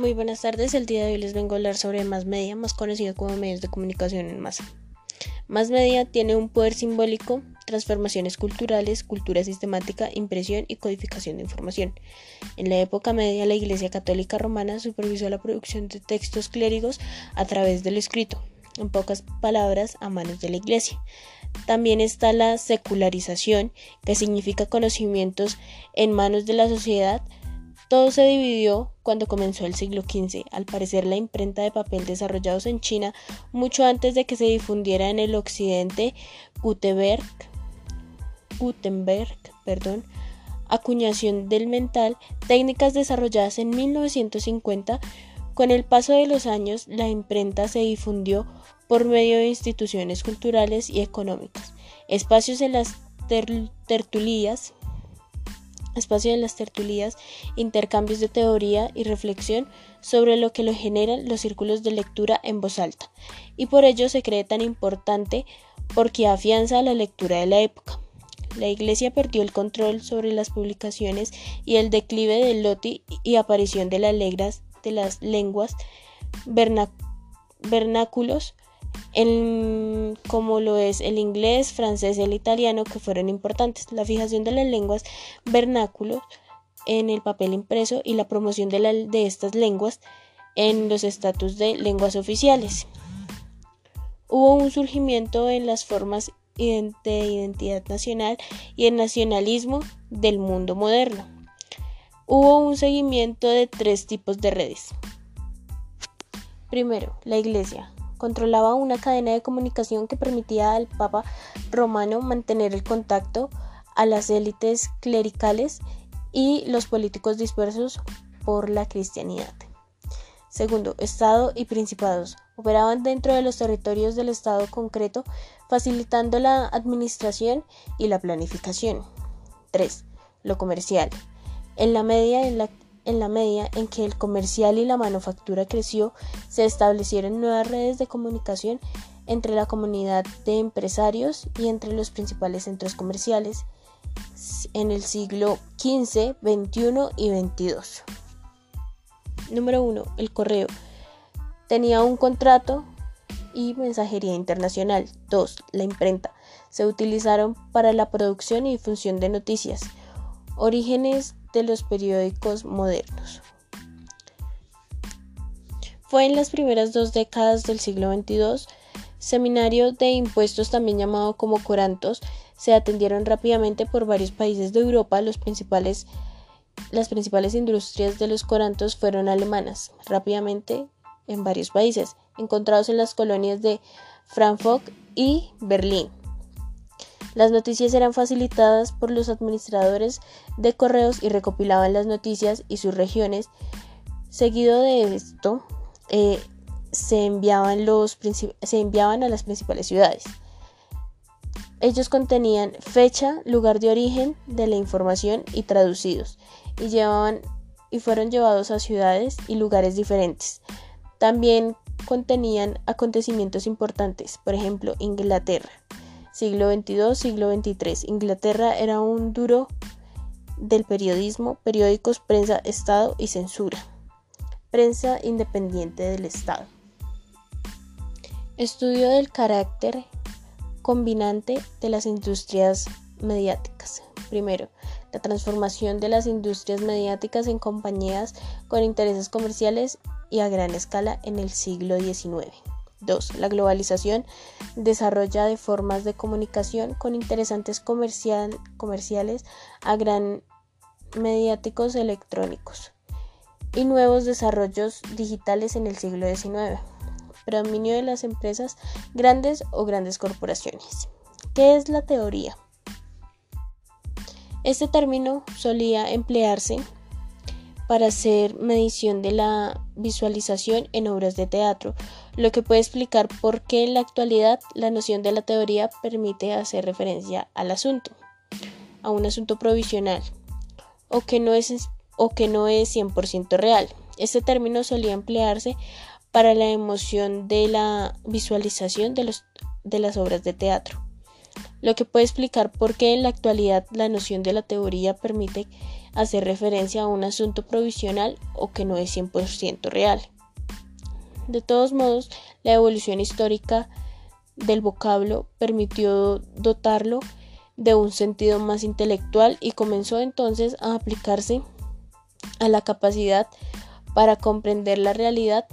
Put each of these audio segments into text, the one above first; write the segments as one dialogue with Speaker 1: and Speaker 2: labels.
Speaker 1: Muy buenas tardes, el día de hoy les vengo a hablar sobre más media, más conocido como medios de comunicación en masa. Más media tiene un poder simbólico, transformaciones culturales, cultura sistemática, impresión y codificación de información. En la época media, la Iglesia Católica Romana supervisó la producción de textos clérigos a través del escrito, en pocas palabras, a manos de la Iglesia. También está la secularización, que significa conocimientos en manos de la sociedad, todo se dividió cuando comenzó el siglo XV. Al parecer, la imprenta de papel desarrollados en China mucho antes de que se difundiera en el occidente, Gutenberg, acuñación del mental, técnicas desarrolladas en 1950. Con el paso de los años, la imprenta se difundió por medio de instituciones culturales y económicas, espacios en las tertulias, espacio de las tertulias, intercambios de teoría y reflexión sobre lo que lo generan los círculos de lectura en voz alta, y por ello se cree tan importante porque afianza la lectura de la época. La Iglesia perdió el control sobre las publicaciones y el declive del loti y aparición de las, legras, de las lenguas vernáculos como lo es el inglés, francés y el italiano, que fueron importantes. La fijación de las lenguas vernáculos en el papel impreso y la promoción de, de estas lenguas en los estatus de lenguas oficiales. Hubo un surgimiento en las formas de identidad nacional y el nacionalismo del mundo moderno. Hubo un seguimiento de tres tipos de redes. Primero, la Iglesia, controlaba una cadena de comunicación que permitía al Papa romano mantener el contacto a las élites clericales y los políticos dispersos por la cristianidad. Segundo, Estado y principados operaban dentro de los territorios del Estado concreto, facilitando la administración y la planificación. 3. Lo comercial. En la media en la en la medida en que el comercial y la manufactura creció, se establecieron nuevas redes de comunicación entre la comunidad de empresarios y entre los principales centros comerciales en el siglo XV, XXI y XXII. Número 1. El correo. Tenía un contrato y mensajería internacional. 2. La imprenta. Se utilizaron para la producción y difusión de noticias. Orígenes de los periódicos modernos. Fue en las primeras dos décadas del siglo XXII, seminario de impuestos también llamado como corantos, se atendieron rápidamente por varios países de Europa. Las principales industrias de los corantos fueron alemanas, rápidamente en varios países, encontrados en las colonias de Frankfurt y Berlín. Las noticias eran facilitadas por los administradores de correos y recopilaban las noticias y sus regiones. Seguido de esto, eh, se, enviaban a las principales ciudades. Ellos contenían fecha, lugar de origen de la información y traducidos, y fueron llevados a ciudades y lugares diferentes. También contenían acontecimientos importantes, por ejemplo, Inglaterra siglo XXII, siglo XXIII. Inglaterra era un duro del periodismo, periódicos, prensa, Estado y censura. Prensa independiente del Estado. Estudio del carácter combinante de las industrias mediáticas. Primero, la transformación de las industrias mediáticas en compañías con intereses comerciales y a gran escala en el siglo XIX. 2. La globalización desarrolla de formas de comunicación con interesantes comerciales a gran mediáticos electrónicos y nuevos desarrollos digitales en el siglo XIX. Predominio de las empresas grandes o grandes corporaciones. ¿Qué es la teoría? Este término solía emplearse para hacer medición de la visualización en obras de teatro, lo que puede explicar por qué en la actualidad la noción de la teoría permite hacer referencia al asunto, a un asunto provisional, o que no es, o que no es 100% real. Este término solía emplearse para la emoción de la visualización de, los, de las obras de teatro, lo que puede explicar por qué en la actualidad la noción de la teoría permite hacer referencia a un asunto provisional o que no es 100% real. De todos modos, la evolución histórica del vocablo permitió dotarlo de un sentido más intelectual y comenzó entonces a aplicarse a la capacidad para comprender la realidad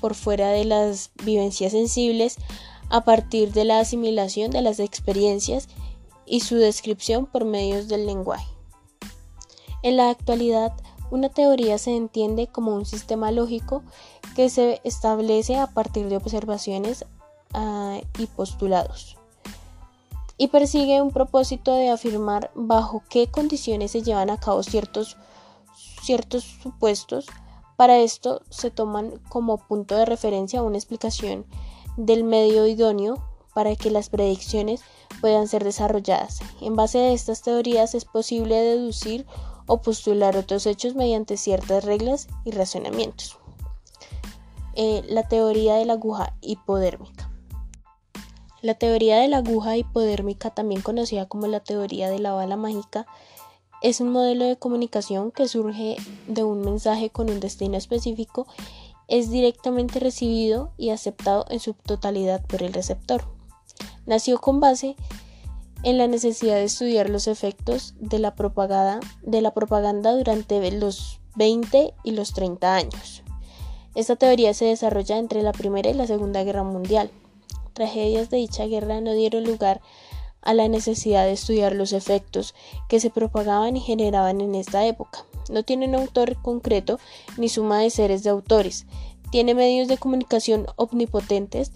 Speaker 1: por fuera de las vivencias sensibles a partir de la asimilación de las experiencias y su descripción por medios del lenguaje. En la actualidad, una teoría se entiende como un sistema lógico que se establece a partir de observaciones ah, y postulados y persigue un propósito de afirmar bajo qué condiciones se llevan a cabo ciertos, ciertos supuestos. Para esto se toman como punto de referencia una explicación del medio idóneo para que las predicciones puedan ser desarrolladas. En base a estas teorías es posible deducir o postular otros hechos mediante ciertas reglas y razonamientos. Eh, la teoría de la aguja hipodérmica. La teoría de la aguja hipodérmica, también conocida como la teoría de la bala mágica, es un modelo de comunicación que surge de un mensaje con un destino específico, es directamente recibido y aceptado en su totalidad por el receptor. Nació con base en la necesidad de estudiar los efectos de la propaganda, de la propaganda durante los 20 y los 30 años. Esta teoría se desarrolla entre la Primera y la Segunda Guerra Mundial. Tragedias de dicha guerra no dieron lugar a la necesidad de estudiar los efectos que se propagaban y generaban en esta época. No tiene un autor concreto ni suma de seres de autores. Tiene medios de comunicación omnipotentes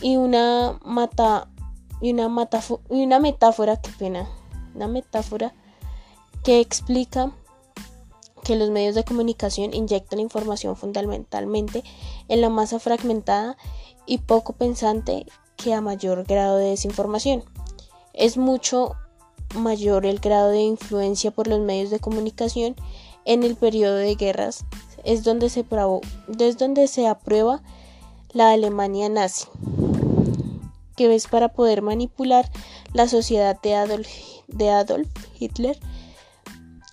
Speaker 1: y una mata y una, y una metáfora, qué pena, una metáfora que explica que los medios de comunicación inyectan información fundamentalmente en la masa fragmentada y poco pensante que a mayor grado de desinformación. Es mucho mayor el grado de influencia por los medios de comunicación en el periodo de guerras, es donde se, es donde se aprueba la Alemania nazi que ves para poder manipular la sociedad de Adolf, Hitler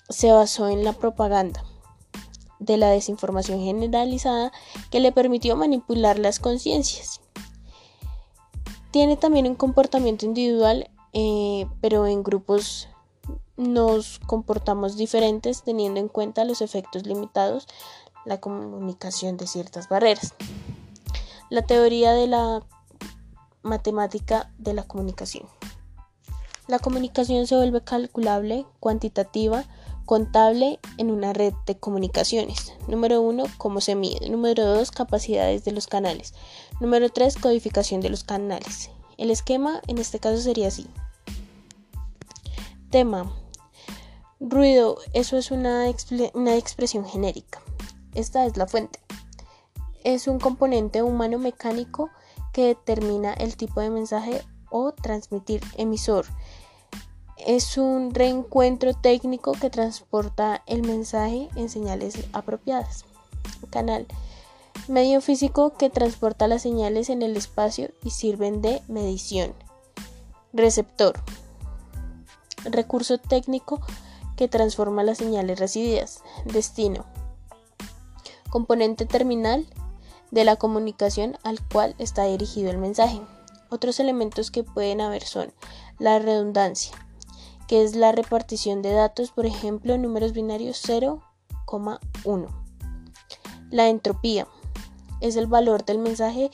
Speaker 1: se basó en la propaganda de la desinformación generalizada que le permitió manipular las conciencias. Tiene también un comportamiento individual, eh, pero en grupos nos comportamos diferentes teniendo en cuenta los efectos limitados, la comunicación de ciertas barreras. La teoría de la matemática de la comunicación. La comunicación se vuelve calculable, cuantitativa, contable en una red de comunicaciones. Número 1, cómo se mide. Número 2, capacidades de los canales. Número 3, codificación de los canales. El esquema en este caso sería así. Tema. Ruido, eso es una, una expresión genérica. Esta es la fuente. Es un componente humano mecánico que determina el tipo de mensaje o transmitir emisor. Es un reencuentro técnico que transporta el mensaje en señales apropiadas. Canal. Medio físico que transporta las señales en el espacio y sirven de medición. Receptor. Recurso técnico que transforma las señales recibidas. Destino. Componente terminal de la comunicación al cual está dirigido el mensaje. Otros elementos que pueden haber son la redundancia, que es la repartición de datos, por ejemplo, números binarios 0,1. La entropía es el valor del mensaje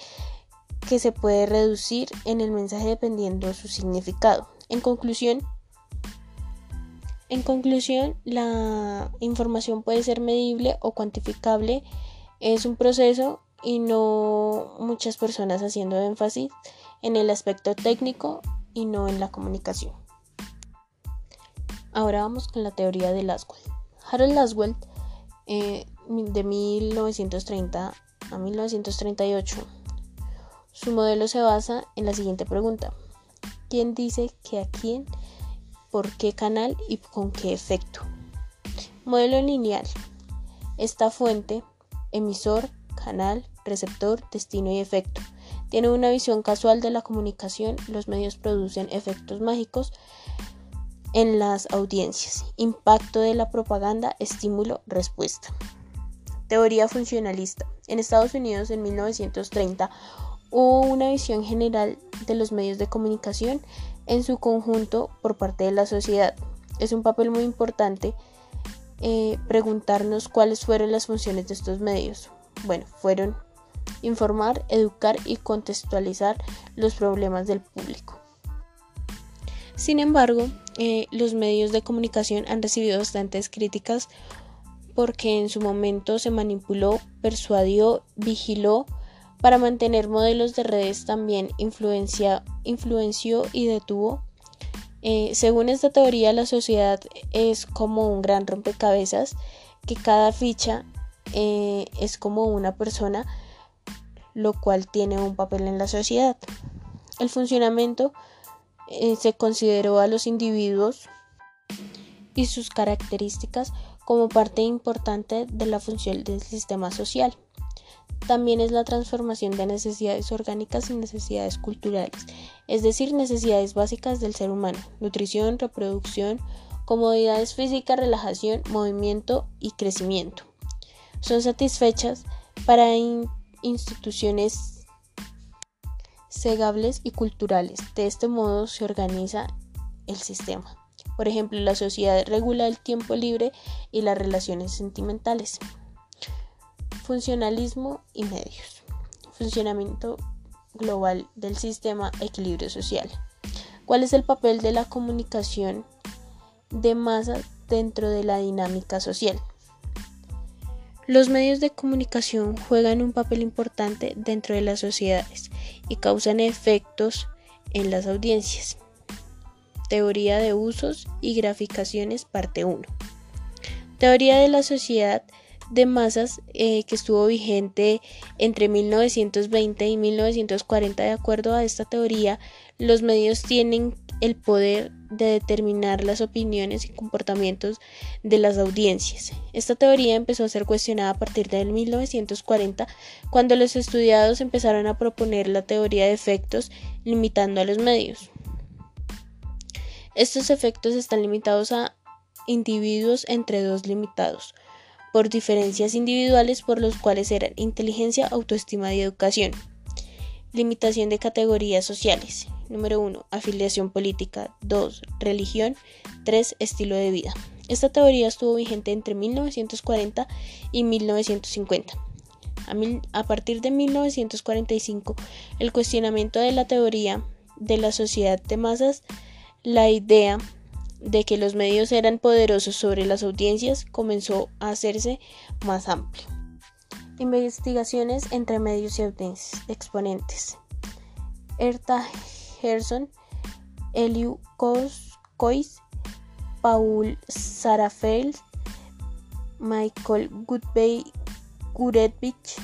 Speaker 1: que se puede reducir en el mensaje dependiendo de su significado. En conclusión, en conclusión, la información puede ser medible o cuantificable. Es un proceso y no muchas personas haciendo énfasis en el aspecto técnico y no en la comunicación. Ahora vamos con la teoría de Laswell. Harold Laswell, eh, de 1930 a 1938, su modelo se basa en la siguiente pregunta. ¿Quién dice que a quién, por qué canal y con qué efecto? Modelo lineal. Esta fuente, emisor, canal, receptor, destino y efecto. Tiene una visión casual de la comunicación, los medios producen efectos mágicos en las audiencias. Impacto de la propaganda, estímulo, respuesta. Teoría funcionalista. En Estados Unidos en 1930 hubo una visión general de los medios de comunicación en su conjunto por parte de la sociedad. Es un papel muy importante eh, preguntarnos cuáles fueron las funciones de estos medios. Bueno, fueron informar, educar y contextualizar los problemas del público. Sin embargo, eh, los medios de comunicación han recibido bastantes críticas porque en su momento se manipuló, persuadió, vigiló para mantener modelos de redes también influenció y detuvo. Eh, según esta teoría, la sociedad es como un gran rompecabezas, que cada ficha eh, es como una persona, lo cual tiene un papel en la sociedad. El funcionamiento eh, se consideró a los individuos y sus características como parte importante de la función del sistema social. También es la transformación de necesidades orgánicas y necesidades culturales, es decir, necesidades básicas del ser humano, nutrición, reproducción, comodidades físicas, relajación, movimiento y crecimiento. Son satisfechas para instituciones segables y culturales. De este modo se organiza el sistema. Por ejemplo, la sociedad regula el tiempo libre y las relaciones sentimentales. Funcionalismo y medios. Funcionamiento global del sistema equilibrio social. ¿Cuál es el papel de la comunicación de masa dentro de la dinámica social? Los medios de comunicación juegan un papel importante dentro de las sociedades y causan efectos en las audiencias. Teoría de usos y graficaciones parte 1. Teoría de la sociedad de masas eh, que estuvo vigente entre 1920 y 1940. De acuerdo a esta teoría, los medios tienen el poder de determinar las opiniones y comportamientos de las audiencias. Esta teoría empezó a ser cuestionada a partir de 1940, cuando los estudiados empezaron a proponer la teoría de efectos limitando a los medios. Estos efectos están limitados a individuos entre dos limitados, por diferencias individuales por los cuales eran inteligencia, autoestima y educación. Limitación de categorías sociales. Número 1. Afiliación política. 2. Religión. 3. Estilo de vida. Esta teoría estuvo vigente entre 1940 y 1950. A, partir de 1945, el cuestionamiento de la teoría de la sociedad de masas, la idea de que los medios eran poderosos sobre las audiencias comenzó a hacerse más amplio. Investigaciones entre medios y audiencias. Exponentes. Erta Gerson, Eliu Cois, Paul Sarafeld, Michael Goodbay Gurevich,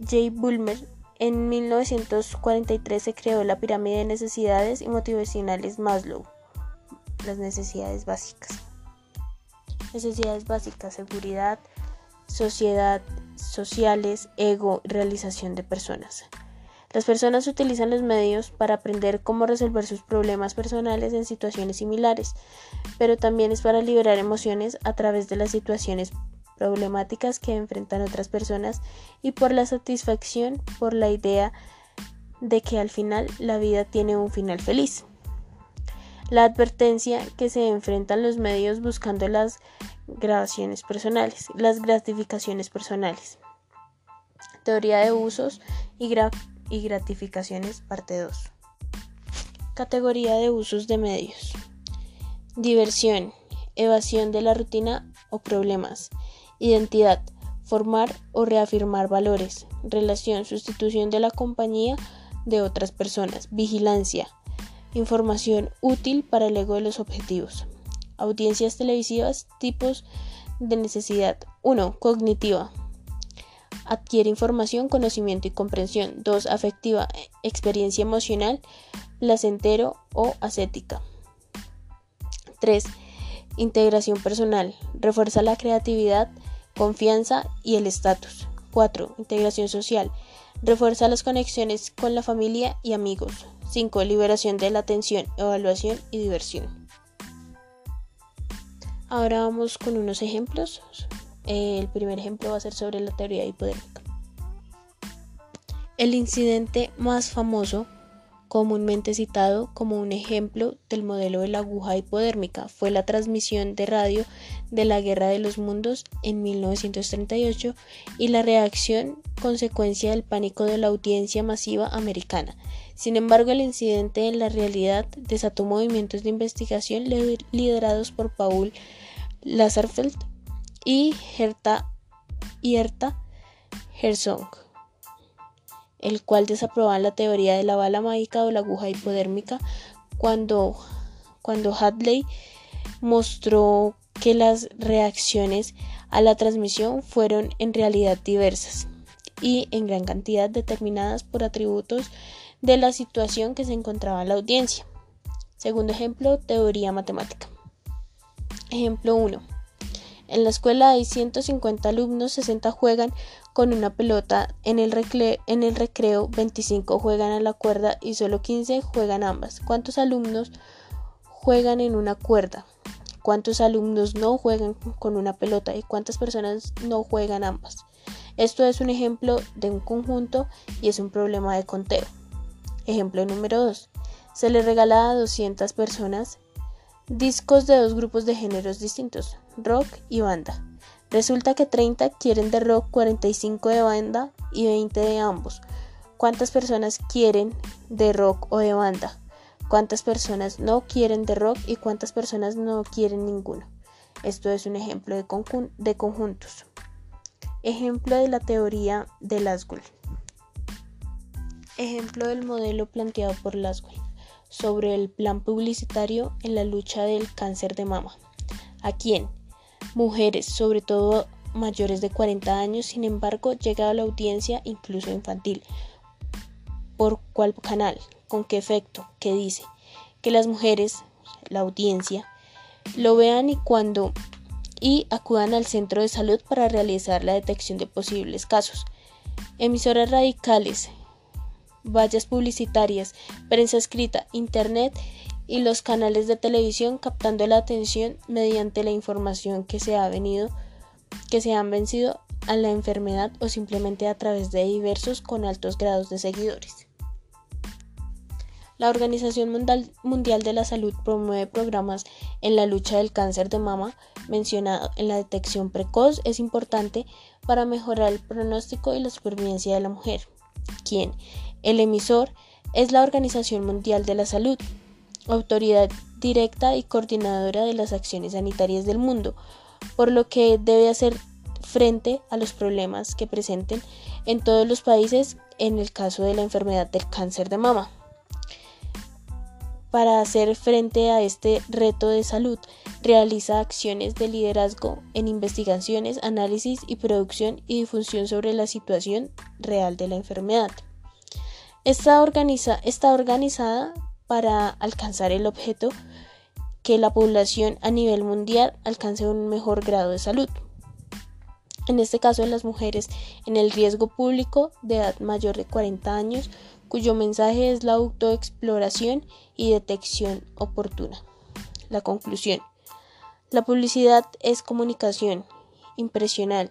Speaker 1: J. Bulmer. En 1943 se creó la pirámide de necesidades y motivacionales Maslow, las necesidades básicas. Necesidades básicas, seguridad, sociedad, sociales, ego, realización de personas. Las personas utilizan los medios para aprender cómo resolver sus problemas personales en situaciones similares, pero también es para liberar emociones a través de las situaciones problemáticas que enfrentan otras personas y por la satisfacción por la idea de que al final la vida tiene un final feliz. La advertencia que se enfrentan los medios buscando las grabaciones personales, las gratificaciones personales. Teoría de usos y y gratificaciones, parte 2. Categoría de usos de medios. Diversión, evasión de la rutina o problemas. Identidad, formar o reafirmar valores. Relación, sustitución de la compañía de otras personas. Vigilancia, información útil para el ego de los objetivos. Audiencias televisivas, tipos de necesidad. 1. Cognitiva, adquiere información, conocimiento y comprensión. 2. Afectiva, experiencia emocional, placentero o ascética. 3. Integración personal, refuerza la creatividad, confianza y el estatus. 4. Integración social, refuerza las conexiones con la familia y amigos. 5. Liberación de la atención, evaluación y diversión. Ahora vamos con unos ejemplos. El primer ejemplo va a ser sobre la teoría hipodérmica. El incidente más famoso comúnmente citado como un ejemplo del modelo de la aguja hipodérmica fue la transmisión de radio de la Guerra de los Mundos en 1938 y la reacción consecuencia del pánico de la audiencia masiva americana. Sin embargo, el incidente en la realidad desató movimientos de investigación liderados por Paul Lazarfeld y Herta, Herta el cual desaprobaban la teoría de la bala mágica o la aguja hipodérmica cuando, cuando Hadley mostró que las reacciones a la transmisión fueron en realidad diversas y en gran cantidad determinadas por atributos de la situación que se encontraba en la audiencia. Segundo ejemplo, teoría matemática. Ejemplo 1. En la escuela hay 150 alumnos, 60 juegan con una pelota en el, en recreo, 25 juegan a la cuerda y solo 15 juegan ambas. ¿Cuántos alumnos juegan en una cuerda? ¿Cuántos alumnos no juegan con una pelota y cuántas personas no juegan ambas? Esto es un ejemplo de un conjunto y es un problema de conteo. Ejemplo número 2. Se le regala a 200 personas discos de dos grupos de géneros distintos, rock y banda. Resulta que 30 quieren de rock, 45 de banda y 20 de ambos. ¿Cuántas personas quieren de rock o de banda? ¿Cuántas personas no quieren de rock y cuántas personas no quieren ninguno? Esto es un ejemplo de, conjuntos. Ejemplo de la teoría de Laswell. Ejemplo del modelo planteado por Laswell sobre el plan publicitario en la lucha del cáncer de mama. ¿A quién? Mujeres, sobre todo mayores de 40 años, sin embargo, llega a la audiencia incluso infantil. ¿Por cuál canal? ¿Con qué efecto? ¿Qué dice? Que las mujeres, la audiencia, lo vean y cuando y acudan al centro de salud para realizar la detección de posibles casos. Emisoras radicales, vallas publicitarias, prensa escrita, internet y los canales de televisión captando la atención mediante la información que se ha venido que se han vencido a la enfermedad o simplemente a través de diversos con altos grados de seguidores. La Organización Mundial de la Salud promueve programas en la lucha del cáncer de mama mencionado en la detección precoz es importante para mejorar el pronóstico y la supervivencia de la mujer. ¿Quién? El emisor es la Organización Mundial de la Salud, autoridad directa y coordinadora de las acciones sanitarias del mundo, por lo que debe hacer frente a los problemas que presenten en todos los países en el caso de la enfermedad del cáncer de mama. Para hacer frente a este reto de salud, realiza acciones de liderazgo en investigaciones, análisis y producción y difusión sobre la situación real de la enfermedad. Está, está organizada para alcanzar el objeto que la población a nivel mundial alcance un mejor grado de salud. En este caso, las mujeres en el riesgo público de edad mayor de 40 años, cuyo mensaje es la autoexploración y detección oportuna. La conclusión. La publicidad es comunicación impresional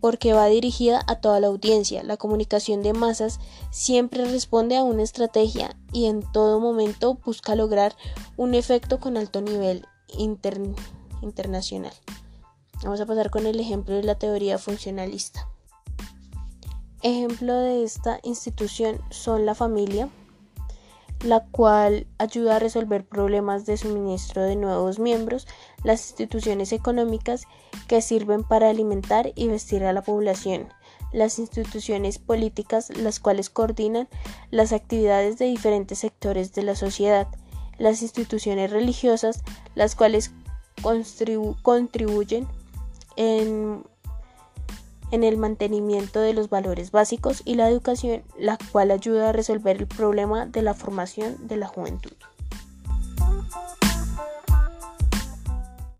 Speaker 1: porque va dirigida a toda la audiencia. La comunicación de masas siempre responde a una estrategia y en todo momento busca lograr un efecto con alto nivel internacional. Vamos a pasar con el ejemplo de la teoría funcionalista. Ejemplo de esta institución son la familia, la cual ayuda a resolver problemas de suministro de nuevos miembros, las instituciones económicas que sirven para alimentar y vestir a la población, las instituciones políticas las cuales coordinan las actividades de diferentes sectores de la sociedad, las instituciones religiosas las cuales contribuyen en en el mantenimiento de los valores básicos y la educación, la cual ayuda a resolver el problema de la formación de la juventud.